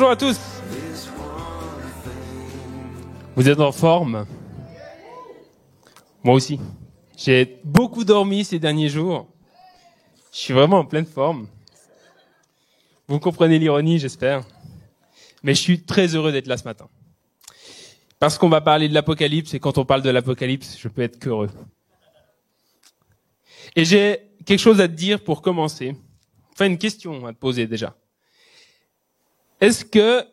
Bonjour à tous. Vous êtes en forme? Moi aussi. J'ai beaucoup dormi ces derniers jours. Je suis vraiment en pleine forme. Vous comprenez l'ironie, j'espère. Mais je suis très heureux d'être là ce matin. Parce qu'on va parler de l'Apocalypse, et quand on parle de l'Apocalypse, je peux être qu'heureux. Et j'ai quelque chose à te dire pour commencer. Enfin, une question à te poser déjà. Est-ce que,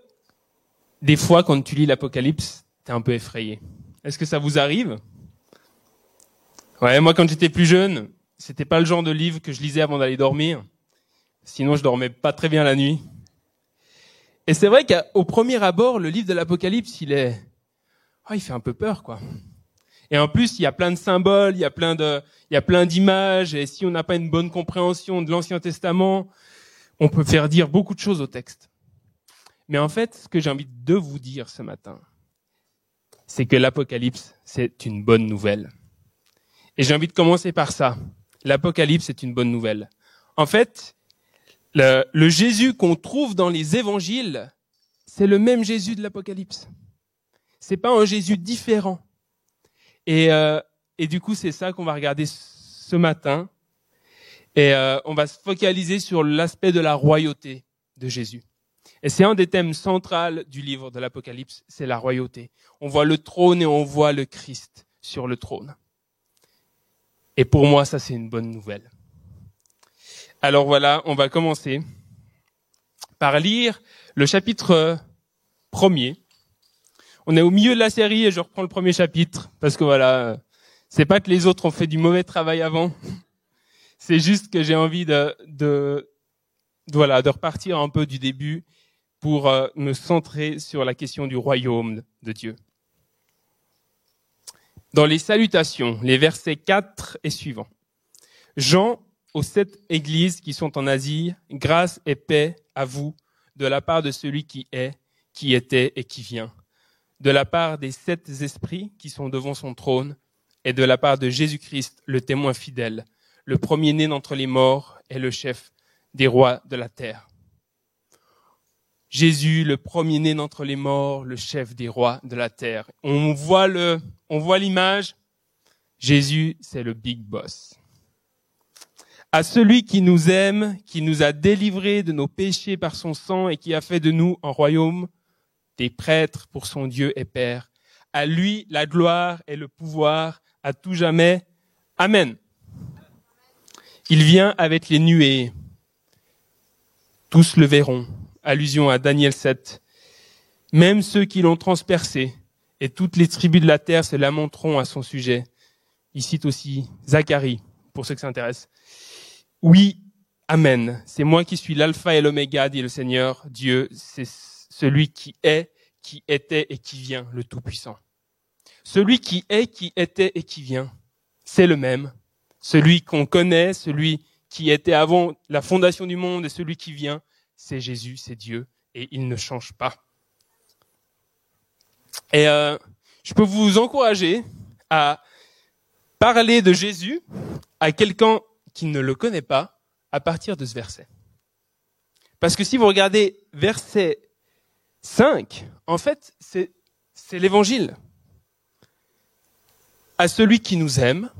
des fois, quand tu lis l'Apocalypse, t'es un peu effrayé? Est-ce que ça vous arrive? Ouais, moi, quand j'étais plus jeune, c'était pas le genre de livre que je lisais avant d'aller dormir. Sinon, je dormais pas très bien la nuit. Et c'est vrai qu'au premier abord, le livre de l'Apocalypse, il est, oh, il fait un peu peur, quoi. Et en plus, il y a plein de symboles, il y a plein de, il y a plein d'images. Et si on n'a pas une bonne compréhension de l'Ancien Testament, on peut faire dire beaucoup de choses au texte. Mais en fait, ce que j'ai envie de vous dire ce matin, c'est que l'Apocalypse, c'est une bonne nouvelle. Et j'ai envie de commencer par ça. L'Apocalypse est une bonne nouvelle. En fait, le, Jésus qu'on trouve dans les évangiles, c'est le même Jésus de l'Apocalypse. C'est pas un Jésus différent. Et, euh, et du coup, c'est ça qu'on va regarder ce matin. Et euh, on va se focaliser sur l'aspect de la royauté de Jésus. Et c'est un des thèmes centraux du livre de l'Apocalypse, c'est la royauté. On voit le trône et on voit le Christ sur le trône. Et pour moi, ça c'est une bonne nouvelle. Alors voilà, on va commencer par lire le chapitre premier. On est au milieu de la série et je reprends le premier chapitre parce que voilà, c'est pas que les autres ont fait du mauvais travail avant. C'est juste que j'ai envie de, de, voilà, de repartir un peu du début pour euh, me centrer sur la question du royaume de Dieu. Dans les salutations, les versets 4 et suivants. Jean aux sept églises qui sont en Asie, grâce et paix à vous de la part de celui qui est, qui était et qui vient, de la part des sept esprits qui sont devant son trône, et de la part de Jésus-Christ, le témoin fidèle, le premier-né d'entre les morts et le chef des rois de la terre. Jésus, le premier-né d'entre les morts, le chef des rois de la terre. On voit le, on voit l'image. Jésus, c'est le big boss. À celui qui nous aime, qui nous a délivrés de nos péchés par son sang et qui a fait de nous un royaume des prêtres pour son Dieu et Père. À lui la gloire et le pouvoir à tout jamais. Amen. Il vient avec les nuées. Tous le verront allusion à Daniel 7. Même ceux qui l'ont transpercé et toutes les tribus de la terre se lamenteront à son sujet. Il cite aussi Zacharie, pour ceux que ça intéresse. Oui, Amen. C'est moi qui suis l'alpha et l'oméga, dit le Seigneur. Dieu, c'est celui qui est, qui était et qui vient, le Tout-Puissant. Celui qui est, qui était et qui vient, c'est le même. Celui qu'on connaît, celui qui était avant la fondation du monde et celui qui vient, c'est Jésus, c'est Dieu, et il ne change pas. Et euh, je peux vous encourager à parler de Jésus à quelqu'un qui ne le connaît pas à partir de ce verset. Parce que si vous regardez verset 5, en fait, c'est, l'évangile. À celui qui nous aime,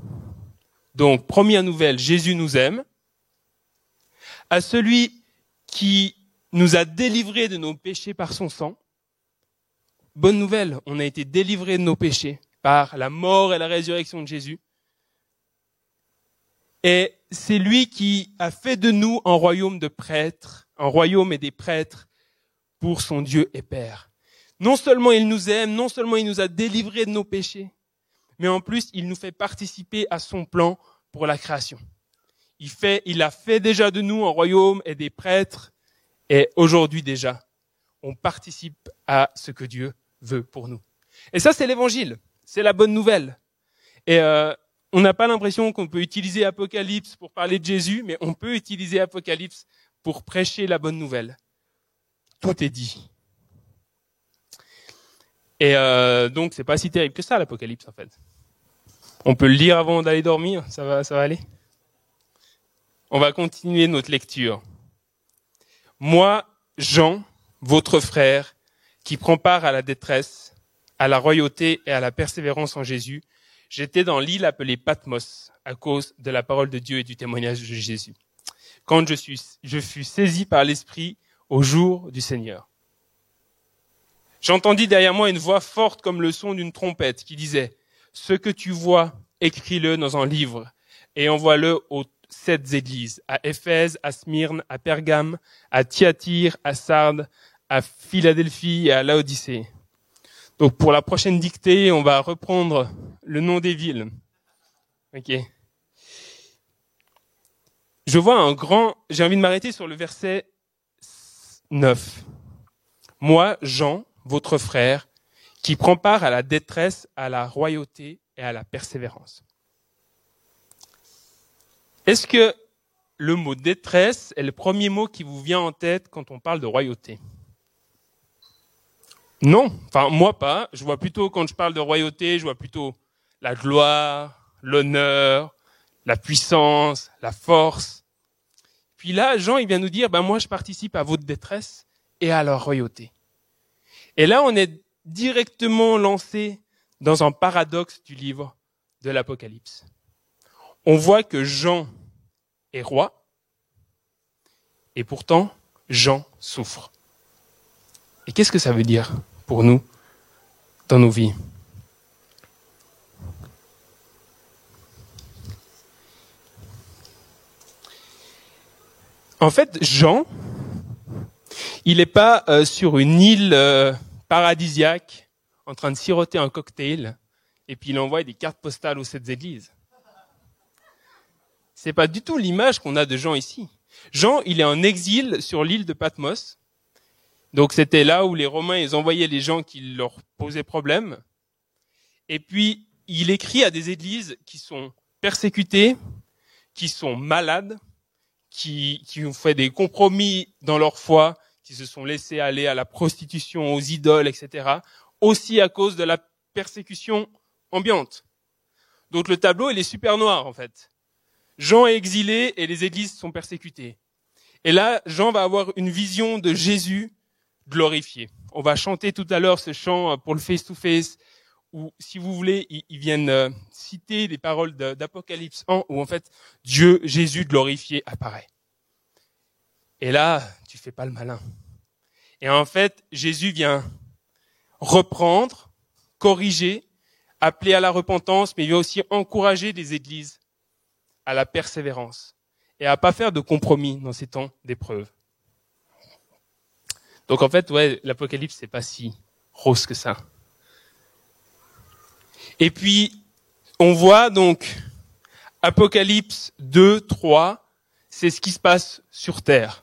donc première nouvelle, Jésus nous aime, à celui qui nous a délivrés de nos péchés par son sang. Bonne nouvelle, on a été délivrés de nos péchés par la mort et la résurrection de Jésus. Et c'est lui qui a fait de nous un royaume de prêtres, un royaume et des prêtres pour son Dieu et Père. Non seulement il nous aime, non seulement il nous a délivrés de nos péchés, mais en plus il nous fait participer à son plan pour la création. Il fait, il a fait déjà de nous un royaume et des prêtres, et aujourd'hui déjà, on participe à ce que Dieu veut pour nous. Et ça, c'est l'évangile, c'est la bonne nouvelle. Et euh, on n'a pas l'impression qu'on peut utiliser Apocalypse pour parler de Jésus, mais on peut utiliser Apocalypse pour prêcher la bonne nouvelle. Tout est dit. Et euh, donc, c'est pas si terrible que ça, l'Apocalypse, en fait. On peut le lire avant d'aller dormir, ça va, ça va aller? On va continuer notre lecture. Moi, Jean, votre frère, qui prend part à la détresse, à la royauté et à la persévérance en Jésus. J'étais dans l'île appelée Patmos à cause de la parole de Dieu et du témoignage de Jésus. Quand je, suis, je fus saisi par l'Esprit au jour du Seigneur. J'entendis derrière moi une voix forte comme le son d'une trompette qui disait, Ce que tu vois, écris-le dans un livre et envoie-le aux sept églises, à Éphèse, à Smyrne, à Pergame, à Thyatire, à Sardes, à Philadelphie et à Laodicée. Donc pour la prochaine dictée, on va reprendre le nom des villes. Ok. Je vois un grand. J'ai envie de m'arrêter sur le verset 9. Moi, Jean, votre frère, qui prend part à la détresse, à la royauté et à la persévérance. Est-ce que le mot détresse est le premier mot qui vous vient en tête quand on parle de royauté? Non, enfin moi pas. Je vois plutôt quand je parle de royauté, je vois plutôt la gloire, l'honneur, la puissance, la force. Puis là, Jean, il vient nous dire, ben moi je participe à votre détresse et à leur royauté. Et là, on est directement lancé dans un paradoxe du livre de l'Apocalypse. On voit que Jean est roi, et pourtant Jean souffre. Et qu'est-ce que ça veut dire pour nous dans nos vies? En fait, Jean, il n'est pas euh, sur une île euh, paradisiaque en train de siroter un cocktail et puis il envoie des cartes postales aux sept églises. C'est pas du tout l'image qu'on a de Jean ici. Jean, il est en exil sur l'île de Patmos. Donc c'était là où les Romains ils envoyaient les gens qui leur posaient problème. Et puis il écrit à des églises qui sont persécutées, qui sont malades, qui, qui ont fait des compromis dans leur foi, qui se sont laissés aller à la prostitution, aux idoles, etc. Aussi à cause de la persécution ambiante. Donc le tableau, il est super noir en fait. Jean est exilé et les églises sont persécutées. Et là, Jean va avoir une vision de Jésus glorifié. On va chanter tout à l'heure ce chant pour le face-to-face, où, si vous voulez, ils, viennent euh, citer des paroles d'Apocalypse 1, où en fait, Dieu, Jésus glorifié apparaît. Et là, tu fais pas le malin. Et en fait, Jésus vient reprendre, corriger, appeler à la repentance, mais il vient aussi encourager les églises à la persévérance et à pas faire de compromis dans ces temps d'épreuve. Donc en fait, ouais, l'Apocalypse c'est pas si rose que ça. Et puis on voit donc Apocalypse 2, 3, c'est ce qui se passe sur terre.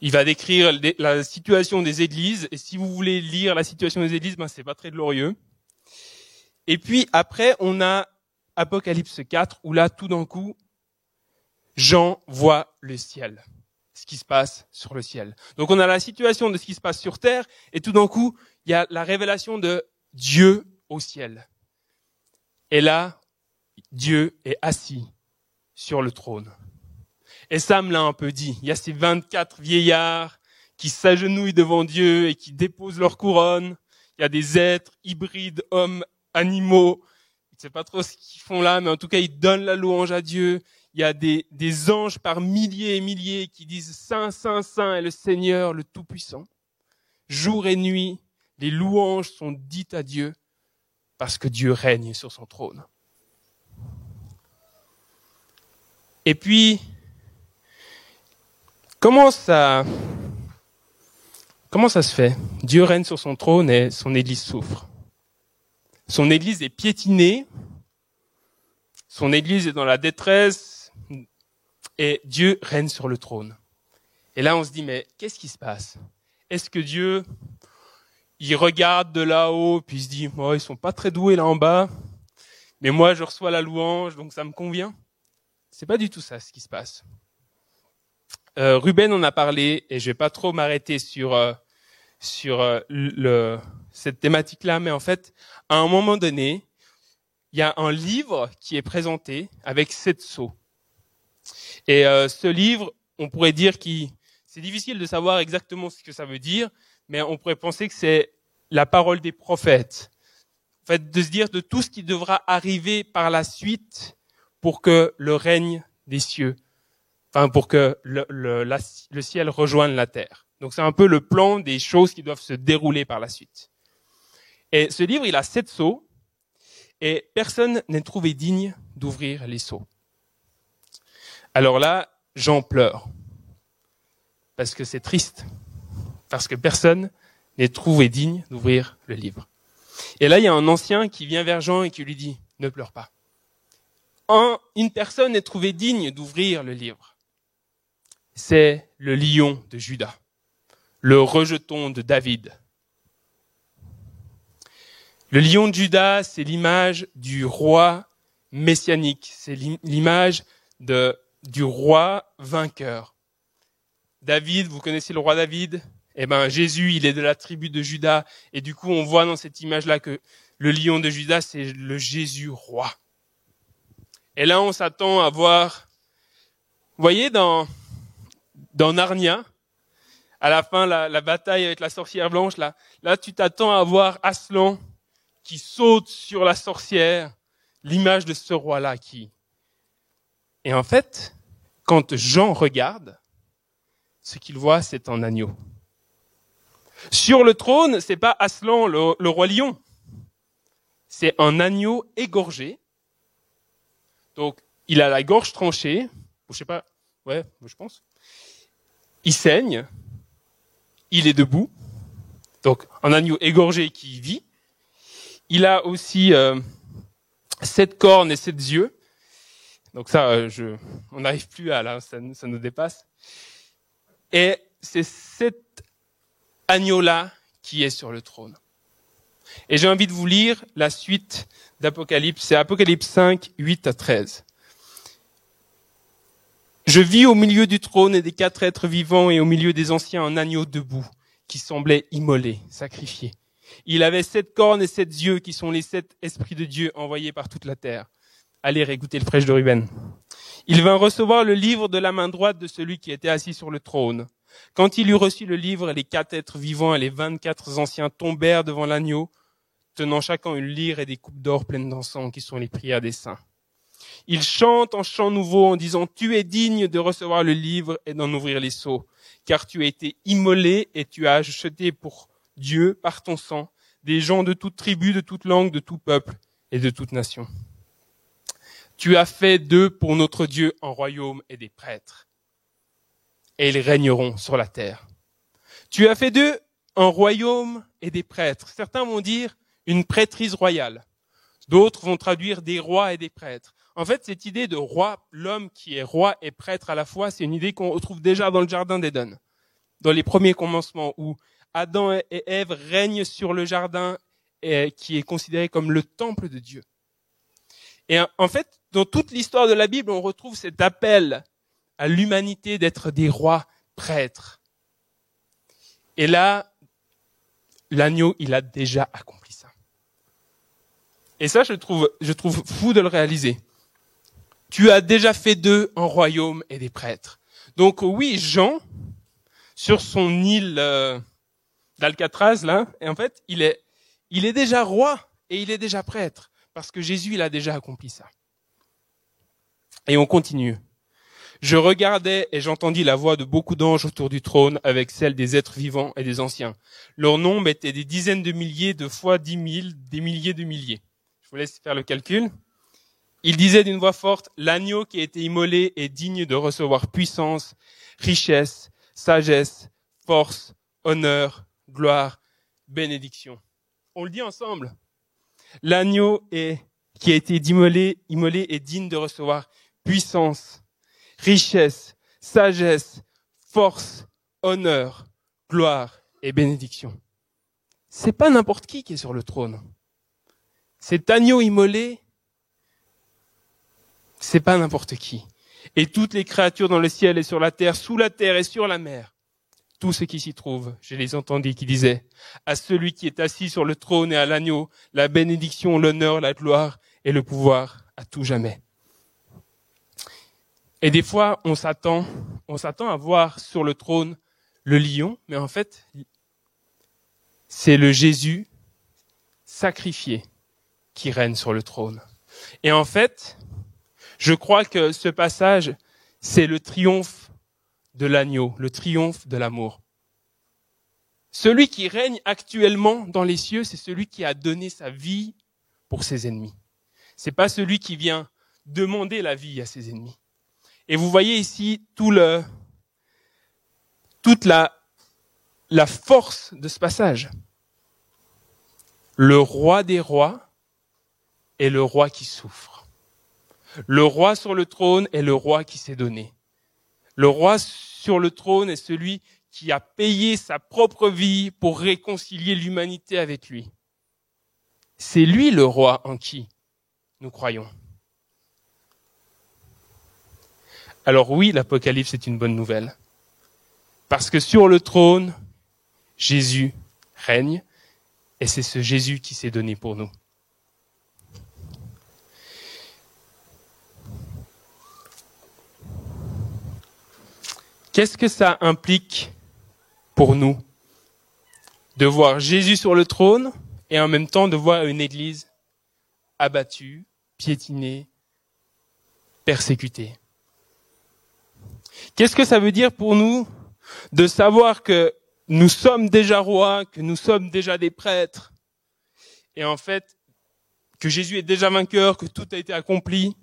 Il va décrire la situation des églises, et si vous voulez lire la situation des églises, ben c'est pas très glorieux. Et puis après, on a Apocalypse 4, où là, tout d'un coup, Jean voit le ciel, ce qui se passe sur le ciel. Donc on a la situation de ce qui se passe sur terre, et tout d'un coup, il y a la révélation de Dieu au ciel. Et là, Dieu est assis sur le trône. Et Sam l'a un peu dit. Il y a ces 24 vieillards qui s'agenouillent devant Dieu et qui déposent leur couronne. Il y a des êtres hybrides, hommes, animaux. Je ne sais pas trop ce qu'ils font là, mais en tout cas, ils donnent la louange à Dieu il y a des, des anges par milliers et milliers qui disent Saint, Saint, Saint est le Seigneur, le Tout-Puissant. Jour et nuit, les louanges sont dites à Dieu parce que Dieu règne sur son trône. Et puis, comment ça, comment ça se fait? Dieu règne sur son trône et son Église souffre. Son Église est piétinée, son Église est dans la détresse, et Dieu règne sur le trône. Et là, on se dit, mais qu'est-ce qui se passe? Est-ce que Dieu, il regarde de là-haut, puis il se dit, moi, ils sont pas très doués là en bas, mais moi, je reçois la louange, donc ça me convient? C'est pas du tout ça ce qui se passe. Euh, Ruben en a parlé, et je vais pas trop m'arrêter sur euh, sur euh, cette thématique-là, mais en fait, à un moment donné, il y a un livre qui est présenté avec sept sceaux. Et euh, ce livre, on pourrait dire qu'il, c'est difficile de savoir exactement ce que ça veut dire, mais on pourrait penser que c'est la parole des prophètes. En fait, de se dire de tout ce qui devra arriver par la suite pour que le règne des cieux, enfin pour que le, le, le ciel rejoigne la terre. Donc c'est un peu le plan des choses qui doivent se dérouler par la suite. Et ce livre, il a sept sceaux, et personne n'est trouvé digne d'ouvrir les sceaux. Alors là, j'en pleure, parce que c'est triste, parce que personne n'est trouvé digne d'ouvrir le livre. Et là, il y a un ancien qui vient vers Jean et qui lui dit, ne pleure pas. une personne est trouvée digne d'ouvrir le livre. C'est le lion de Judas, le rejeton de David. Le lion de Judas, c'est l'image du roi messianique, c'est l'image de, du roi vainqueur. David, vous connaissez le roi David? Eh ben, Jésus, il est de la tribu de Judas, et du coup, on voit dans cette image-là que le lion de Judas, c'est le Jésus roi. Et là, on s'attend à voir, vous voyez, dans, dans Narnia, à la fin, la, la bataille avec la sorcière blanche, là, là, tu t'attends à voir Aslan qui saute sur la sorcière, l'image de ce roi-là qui. Et en fait, quand Jean regarde, ce qu'il voit, c'est un agneau. Sur le trône, c'est pas Aslan, le, roi lion. C'est un agneau égorgé. Donc, il a la gorge tranchée. Je sais pas. Ouais, je pense. Il saigne. Il est debout. Donc, un agneau égorgé qui vit. Il a aussi euh, sept cornes et sept yeux. Donc ça, euh, on n'arrive plus à là, ça, ça nous dépasse. Et c'est cet agneau-là qui est sur le trône. Et j'ai envie de vous lire la suite d'Apocalypse. C'est Apocalypse 5, 8 à 13. Je vis au milieu du trône et des quatre êtres vivants et au milieu des anciens un agneau debout qui semblait immolé, sacrifié. Il avait sept cornes et sept yeux qui sont les sept esprits de Dieu envoyés par toute la terre. Allez réécouter le prêche de Ruben. Il vint recevoir le livre de la main droite de celui qui était assis sur le trône. Quand il eut reçu le livre, les quatre êtres vivants et les vingt-quatre anciens tombèrent devant l'agneau, tenant chacun une lyre et des coupes d'or pleines d'encens qui sont les prières des saints. Ils chantent en chant nouveau en disant, Tu es digne de recevoir le livre et d'en ouvrir les seaux, car tu as été immolé et tu as acheté pour Dieu, par ton sang, des gens de toute tribu, de toute langue, de tout peuple et de toute nation. Tu as fait d'eux pour notre Dieu un royaume et des prêtres, et ils régneront sur la terre. Tu as fait d'eux un royaume et des prêtres. Certains vont dire une prêtrise royale. D'autres vont traduire des rois et des prêtres. En fait, cette idée de roi, l'homme qui est roi et prêtre à la fois, c'est une idée qu'on retrouve déjà dans le jardin d'Éden, dans les premiers commencements où Adam et Ève règnent sur le jardin qui est considéré comme le temple de Dieu. Et en fait, dans toute l'histoire de la Bible, on retrouve cet appel à l'humanité d'être des rois prêtres. Et là, l'agneau, il a déjà accompli ça. Et ça, je trouve, je trouve fou de le réaliser. Tu as déjà fait d'eux un royaume et des prêtres. Donc oui, Jean, sur son île euh, d'Alcatraz là, et en fait, il est, il est déjà roi et il est déjà prêtre parce que Jésus il a déjà accompli ça. Et on continue. Je regardais et j'entendis la voix de beaucoup d'anges autour du trône avec celle des êtres vivants et des anciens. Leur nombre était des dizaines de milliers, de fois dix mille, des milliers de milliers. Je vous laisse faire le calcul. Il disait d'une voix forte, l'agneau qui a été immolé est digne de recevoir puissance, richesse, sagesse, force, honneur, gloire, bénédiction. On le dit ensemble. L'agneau qui a été immolé, immolé est digne de recevoir puissance, richesse, sagesse, force, honneur, gloire et bénédiction. C'est pas n'importe qui qui est sur le trône. Cet agneau immolé, c'est pas n'importe qui. Et toutes les créatures dans le ciel et sur la terre, sous la terre et sur la mer, tout ce qui s'y trouve. Je les entendis qui disaient, à celui qui est assis sur le trône et à l'agneau, la bénédiction, l'honneur, la gloire et le pouvoir à tout jamais. Et des fois, on s'attend, on s'attend à voir sur le trône le lion, mais en fait, c'est le Jésus sacrifié qui règne sur le trône. Et en fait, je crois que ce passage, c'est le triomphe de l'agneau, le triomphe de l'amour. Celui qui règne actuellement dans les cieux, c'est celui qui a donné sa vie pour ses ennemis. C'est pas celui qui vient demander la vie à ses ennemis. Et vous voyez ici tout le, toute la, la force de ce passage. Le roi des rois est le roi qui souffre. Le roi sur le trône est le roi qui s'est donné. Le roi sur le trône est celui qui a payé sa propre vie pour réconcilier l'humanité avec lui. C'est lui le roi en qui nous croyons. Alors oui, l'Apocalypse est une bonne nouvelle. Parce que sur le trône, Jésus règne, et c'est ce Jésus qui s'est donné pour nous. Qu'est-ce que ça implique pour nous de voir Jésus sur le trône et en même temps de voir une église abattue, piétinée, persécutée? Qu'est-ce que ça veut dire pour nous de savoir que nous sommes déjà rois, que nous sommes déjà des prêtres, et en fait, que Jésus est déjà vainqueur, que tout a été accompli,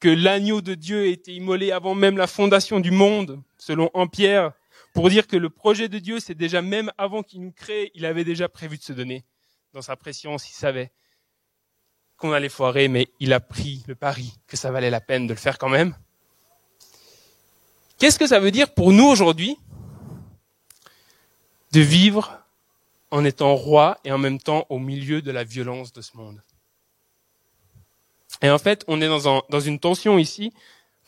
que l'agneau de Dieu a été immolé avant même la fondation du monde, selon Empierre, pour dire que le projet de Dieu, c'est déjà même avant qu'il nous crée, il avait déjà prévu de se donner. Dans sa préscience, il savait qu'on allait foirer, mais il a pris le pari que ça valait la peine de le faire quand même. Qu'est-ce que ça veut dire pour nous aujourd'hui de vivre en étant roi et en même temps au milieu de la violence de ce monde? Et en fait, on est dans, dans une tension ici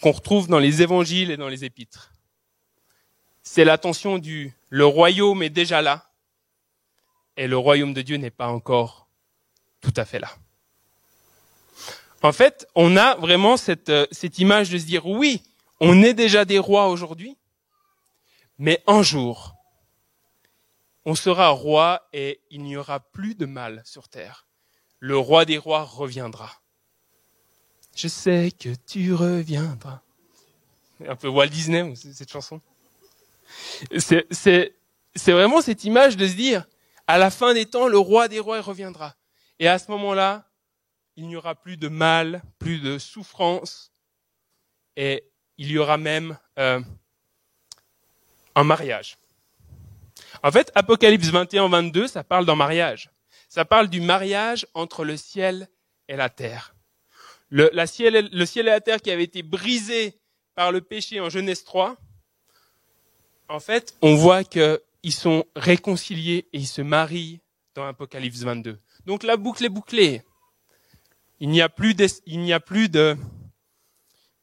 qu'on retrouve dans les évangiles et dans les épîtres. C'est la tension du le royaume est déjà là et le royaume de Dieu n'est pas encore tout à fait là. En fait, on a vraiment cette, euh, cette image de se dire oui, on est déjà des rois aujourd'hui, mais un jour, on sera roi et il n'y aura plus de mal sur terre. Le roi des rois reviendra. Je sais que tu reviendras. Un peu Walt Disney, cette chanson. C'est, vraiment cette image de se dire, à la fin des temps, le roi des rois reviendra. Et à ce moment-là, il n'y aura plus de mal, plus de souffrance, et il y aura même euh, un mariage. En fait, Apocalypse 21, 22, ça parle d'un mariage. Ça parle du mariage entre le ciel et la terre. Le, la ciel, le ciel et la terre qui avaient été brisés par le péché en Genèse 3, en fait, on voit qu'ils sont réconciliés et ils se marient dans Apocalypse 22. Donc la boucle est bouclée. Il n'y a plus de, il n'y a plus de,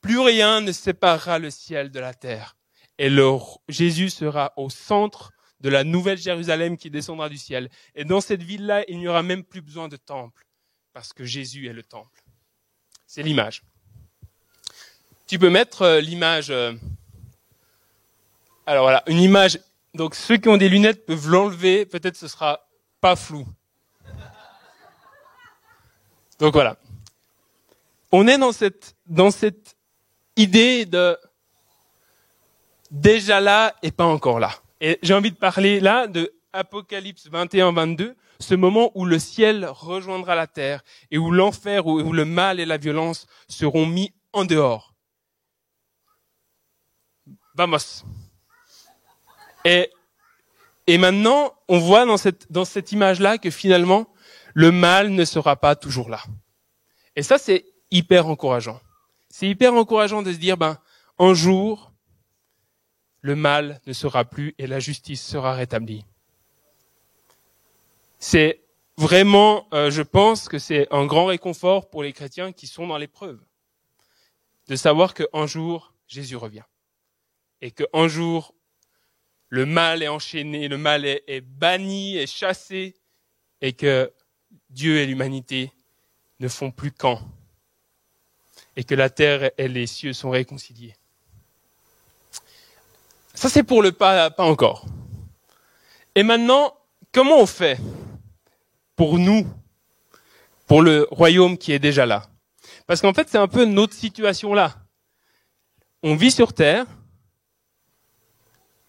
plus rien ne séparera le ciel de la terre. Et le, Jésus sera au centre de la nouvelle Jérusalem qui descendra du ciel. Et dans cette ville-là, il n'y aura même plus besoin de temple, parce que Jésus est le temple. C'est l'image. Tu peux mettre euh, l'image. Alors voilà, une image. Donc ceux qui ont des lunettes peuvent l'enlever. Peut-être ce sera pas flou. Donc voilà. On est dans cette dans cette idée de déjà là et pas encore là. Et j'ai envie de parler là de Apocalypse 21-22, ce moment où le ciel rejoindra la terre et où l'enfer, où le mal et la violence seront mis en dehors. Vamos. Et, et maintenant, on voit dans cette, dans cette image-là que finalement, le mal ne sera pas toujours là. Et ça, c'est hyper encourageant. C'est hyper encourageant de se dire, ben, un jour, le mal ne sera plus et la justice sera rétablie. C'est vraiment, euh, je pense que c'est un grand réconfort pour les chrétiens qui sont dans l'épreuve, de savoir qu'un jour, Jésus revient. Et qu'un jour, le mal est enchaîné, le mal est, banni, est chassé, et que Dieu et l'humanité ne font plus qu'un et que la terre et les cieux sont réconciliés. Ça, c'est pour le pas, pas encore. Et maintenant, comment on fait pour nous, pour le royaume qui est déjà là? Parce qu'en fait, c'est un peu notre situation là. On vit sur terre,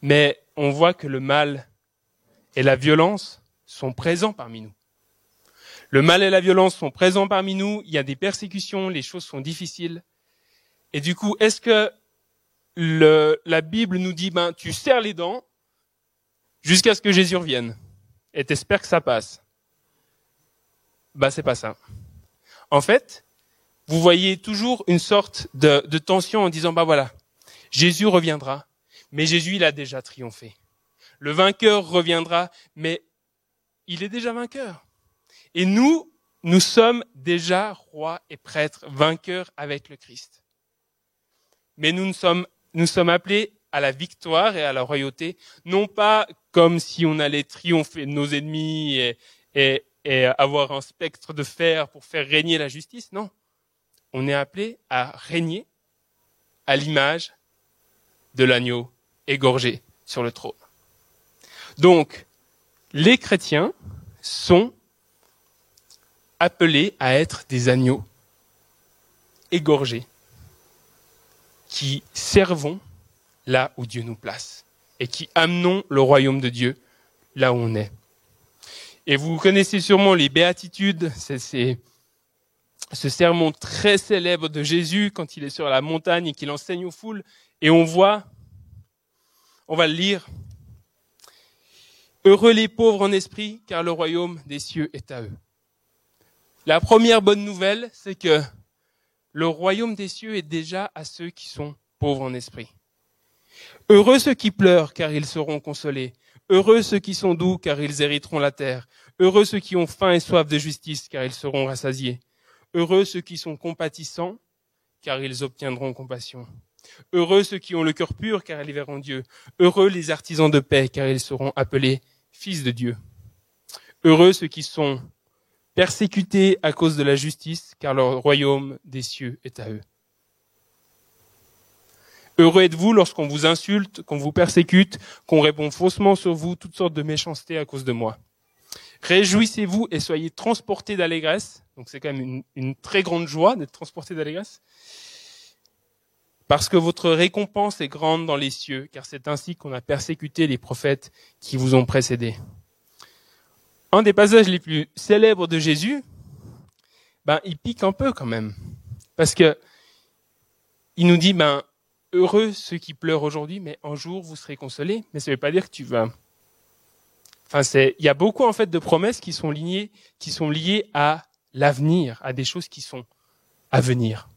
mais on voit que le mal et la violence sont présents parmi nous. Le mal et la violence sont présents parmi nous, il y a des persécutions, les choses sont difficiles. Et du coup, est-ce que la Bible nous dit, ben, tu serres les dents jusqu'à ce que Jésus revienne et t'espères que ça passe? Ben, c'est pas ça. En fait, vous voyez toujours une sorte de, de tension en disant, bah voilà, Jésus reviendra, mais Jésus, il a déjà triomphé. Le vainqueur reviendra, mais il est déjà vainqueur. Et nous, nous sommes déjà rois et prêtres, vainqueurs avec le Christ. Mais nous, sommes, nous sommes appelés à la victoire et à la royauté, non pas comme si on allait triompher de nos ennemis et, et, et avoir un spectre de fer pour faire régner la justice, non. On est appelé à régner à l'image de l'agneau égorgé sur le trône. Donc, les chrétiens sont appelés à être des agneaux égorgés qui servons là où Dieu nous place et qui amenons le royaume de Dieu là où on est. Et vous connaissez sûrement les béatitudes, c'est ce sermon très célèbre de Jésus quand il est sur la montagne et qu'il enseigne aux foules. Et on voit, on va le lire, Heureux les pauvres en esprit, car le royaume des cieux est à eux. La première bonne nouvelle, c'est que le royaume des cieux est déjà à ceux qui sont pauvres en esprit. Heureux ceux qui pleurent, car ils seront consolés. Heureux ceux qui sont doux, car ils hériteront la terre. Heureux ceux qui ont faim et soif de justice, car ils seront rassasiés. Heureux ceux qui sont compatissants, car ils obtiendront compassion. Heureux ceux qui ont le cœur pur, car ils verront Dieu. Heureux les artisans de paix, car ils seront appelés fils de Dieu. Heureux ceux qui sont persécutés à cause de la justice, car le royaume des cieux est à eux. Heureux êtes-vous lorsqu'on vous insulte, qu'on vous persécute, qu'on répond faussement sur vous toutes sortes de méchancetés à cause de moi. Réjouissez-vous et soyez transportés d'allégresse. Donc c'est quand même une, très grande joie d'être transporté d'allégresse. Parce que votre récompense est grande dans les cieux, car c'est ainsi qu'on a persécuté les prophètes qui vous ont précédés. Un des passages les plus célèbres de Jésus, ben, il pique un peu quand même. Parce que, il nous dit, ben, heureux ceux qui pleurent aujourd'hui, mais un jour vous serez consolés. Mais ça ne veut pas dire que tu vas. Enfin, c'est, il y a beaucoup, en fait, de promesses qui sont liées, qui sont liées à l'avenir, à des choses qui sont à venir.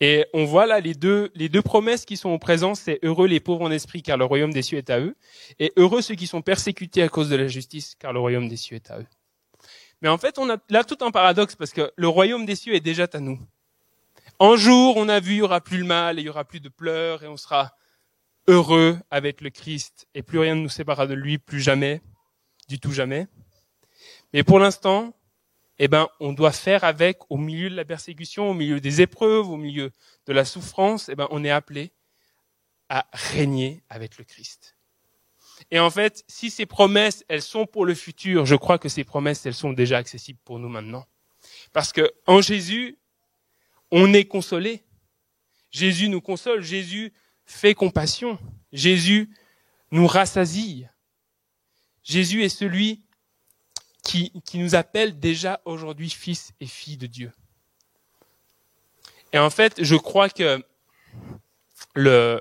Et on voit là les deux, les deux promesses qui sont au présent, c'est heureux les pauvres en esprit, car le royaume des cieux est à eux, et heureux ceux qui sont persécutés à cause de la justice, car le royaume des cieux est à eux. Mais en fait, on a là tout un paradoxe, parce que le royaume des cieux est déjà à nous. Un jour, on a vu, il y aura plus le mal, et il y aura plus de pleurs, et on sera heureux avec le Christ, et plus rien ne nous séparera de lui, plus jamais, du tout jamais. Mais pour l'instant, eh ben, on doit faire avec, au milieu de la persécution, au milieu des épreuves, au milieu de la souffrance, eh ben, on est appelé à régner avec le Christ. Et en fait, si ces promesses, elles sont pour le futur, je crois que ces promesses, elles sont déjà accessibles pour nous maintenant. Parce que en Jésus, on est consolé. Jésus nous console. Jésus fait compassion. Jésus nous rassasie. Jésus est celui qui, nous appelle déjà aujourd'hui fils et filles de Dieu. Et en fait, je crois que le,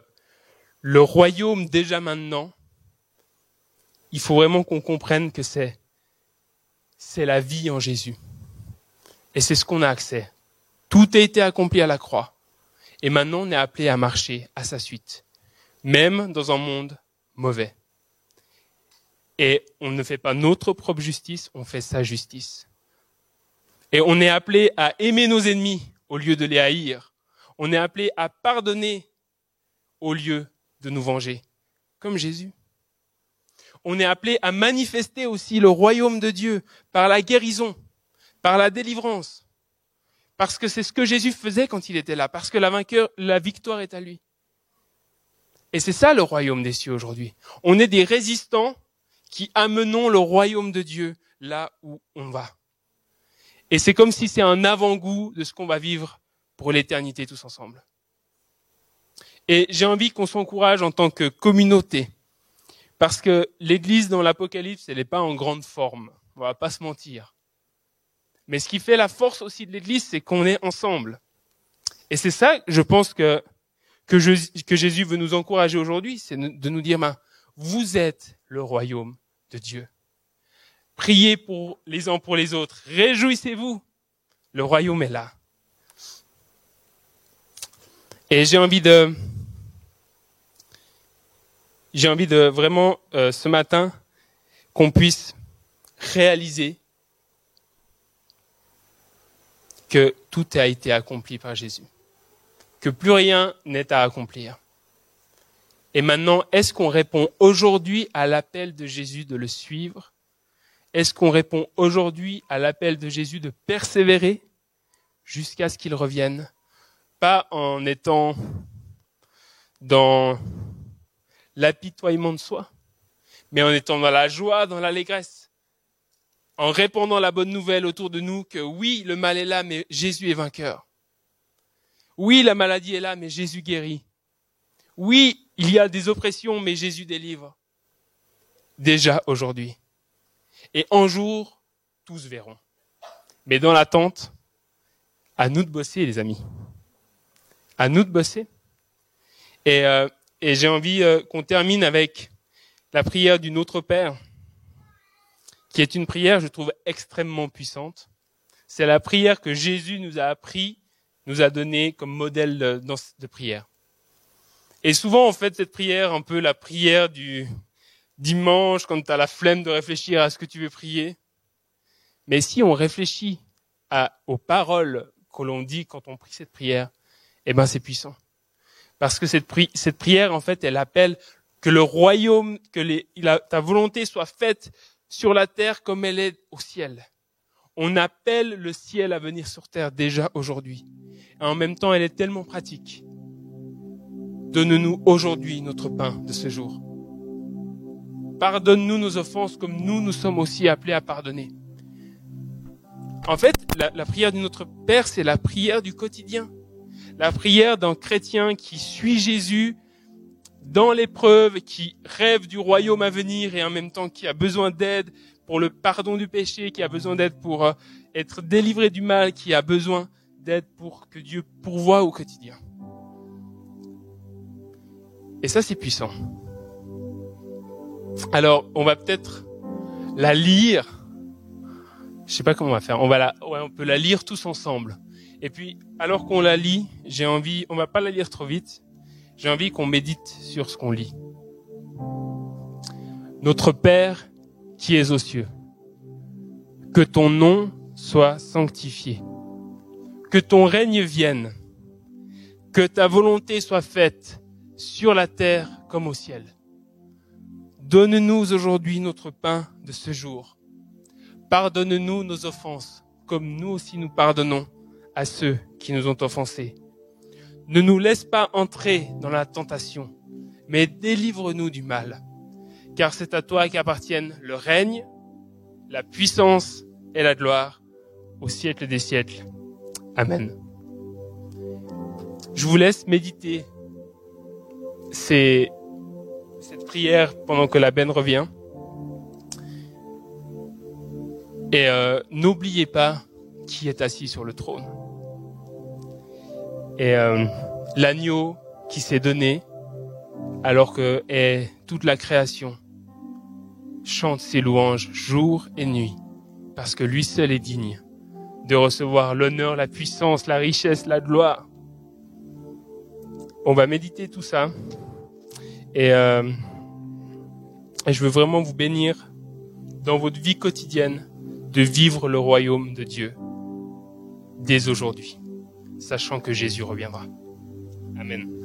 le royaume déjà maintenant, il faut vraiment qu'on comprenne que c'est, c'est la vie en Jésus. Et c'est ce qu'on a accès. Tout a été accompli à la croix. Et maintenant, on est appelé à marcher à sa suite. Même dans un monde mauvais. Et on ne fait pas notre propre justice, on fait sa justice. Et on est appelé à aimer nos ennemis au lieu de les haïr. On est appelé à pardonner au lieu de nous venger, comme Jésus. On est appelé à manifester aussi le royaume de Dieu par la guérison, par la délivrance, parce que c'est ce que Jésus faisait quand il était là, parce que la, vainqueur, la victoire est à lui. Et c'est ça le royaume des cieux aujourd'hui. On est des résistants qui amenons le royaume de Dieu là où on va. Et c'est comme si c'est un avant-goût de ce qu'on va vivre pour l'éternité tous ensemble. Et j'ai envie qu'on s'encourage en tant que communauté, parce que l'Église dans l'Apocalypse, elle n'est pas en grande forme, on va pas se mentir. Mais ce qui fait la force aussi de l'Église, c'est qu'on est ensemble. Et c'est ça, je pense que que, Jésus veut nous encourager aujourd'hui, c'est de nous dire, ben, vous êtes le royaume Dieu. Priez pour les uns pour les autres. Réjouissez-vous. Le royaume est là. Et j'ai envie de, j'ai envie de vraiment euh, ce matin qu'on puisse réaliser que tout a été accompli par Jésus, que plus rien n'est à accomplir. Et maintenant, est-ce qu'on répond aujourd'hui à l'appel de Jésus de le suivre? Est-ce qu'on répond aujourd'hui à l'appel de Jésus de persévérer jusqu'à ce qu'il revienne? Pas en étant dans l'apitoiement de soi, mais en étant dans la joie, dans l'allégresse, en répandant la bonne nouvelle autour de nous que oui, le mal est là, mais Jésus est vainqueur. Oui, la maladie est là, mais Jésus guérit. Oui, il y a des oppressions, mais Jésus délivre. Déjà aujourd'hui. Et un jour, tous verront. Mais dans l'attente, à nous de bosser, les amis. À nous de bosser. Et, euh, j'ai envie euh, qu'on termine avec la prière du Notre Père, qui est une prière, je trouve, extrêmement puissante. C'est la prière que Jésus nous a appris, nous a donné comme modèle de prière. Et souvent, on fait cette prière un peu la prière du dimanche, quand tu as la flemme de réfléchir à ce que tu veux prier. Mais si on réfléchit aux paroles que l'on dit quand on prie cette prière, eh ben c'est puissant. Parce que cette, prière, en fait, elle appelle que le royaume, que ta volonté soit faite sur la terre comme elle est au ciel. On appelle le ciel à venir sur terre déjà aujourd'hui. Et en même temps, elle est tellement pratique. Donne-nous aujourd'hui notre pain de ce jour. Pardonne-nous nos offenses comme nous, nous sommes aussi appelés à pardonner. En fait, la, prière de notre Père, c'est la prière du quotidien. La prière d'un chrétien qui suit Jésus dans l'épreuve, qui rêve du royaume à venir et en même temps qui a besoin d'aide pour le pardon du péché, qui a besoin d'aide pour euh, être délivré du mal, qui a besoin d'aide pour que Dieu pourvoie au quotidien. Et ça, c'est puissant. Alors, on va peut-être la lire. Je sais pas comment on va faire. On va la, ouais, on peut la lire tous ensemble. Et puis, alors qu'on la lit, j'ai envie, on va pas la lire trop vite. J'ai envie qu'on médite sur ce qu'on lit. Notre Père qui es aux cieux, que ton nom soit sanctifié, que ton règne vienne, que ta volonté soit faite sur la terre comme au ciel. Donne-nous aujourd'hui notre pain de ce jour. Pardonne-nous nos offenses, comme nous aussi nous pardonnons à ceux qui nous ont offensés. Ne nous laisse pas entrer dans la tentation, mais délivre-nous du mal. Car c'est à toi qu'appartiennent le règne, la puissance et la gloire au siècle des siècles. Amen. Je vous laisse méditer c'est cette prière pendant que la benne revient. Et euh, n'oubliez pas qui est assis sur le trône. Et euh, l'agneau qui s'est donné alors que est toute la création chante ses louanges jour et nuit parce que lui seul est digne de recevoir l'honneur, la puissance, la richesse, la gloire. On va méditer tout ça. Euh, et, je veux vraiment vous bénir dans votre vie quotidienne de vivre le royaume de Dieu dès aujourd'hui, sachant que Jésus reviendra. Amen.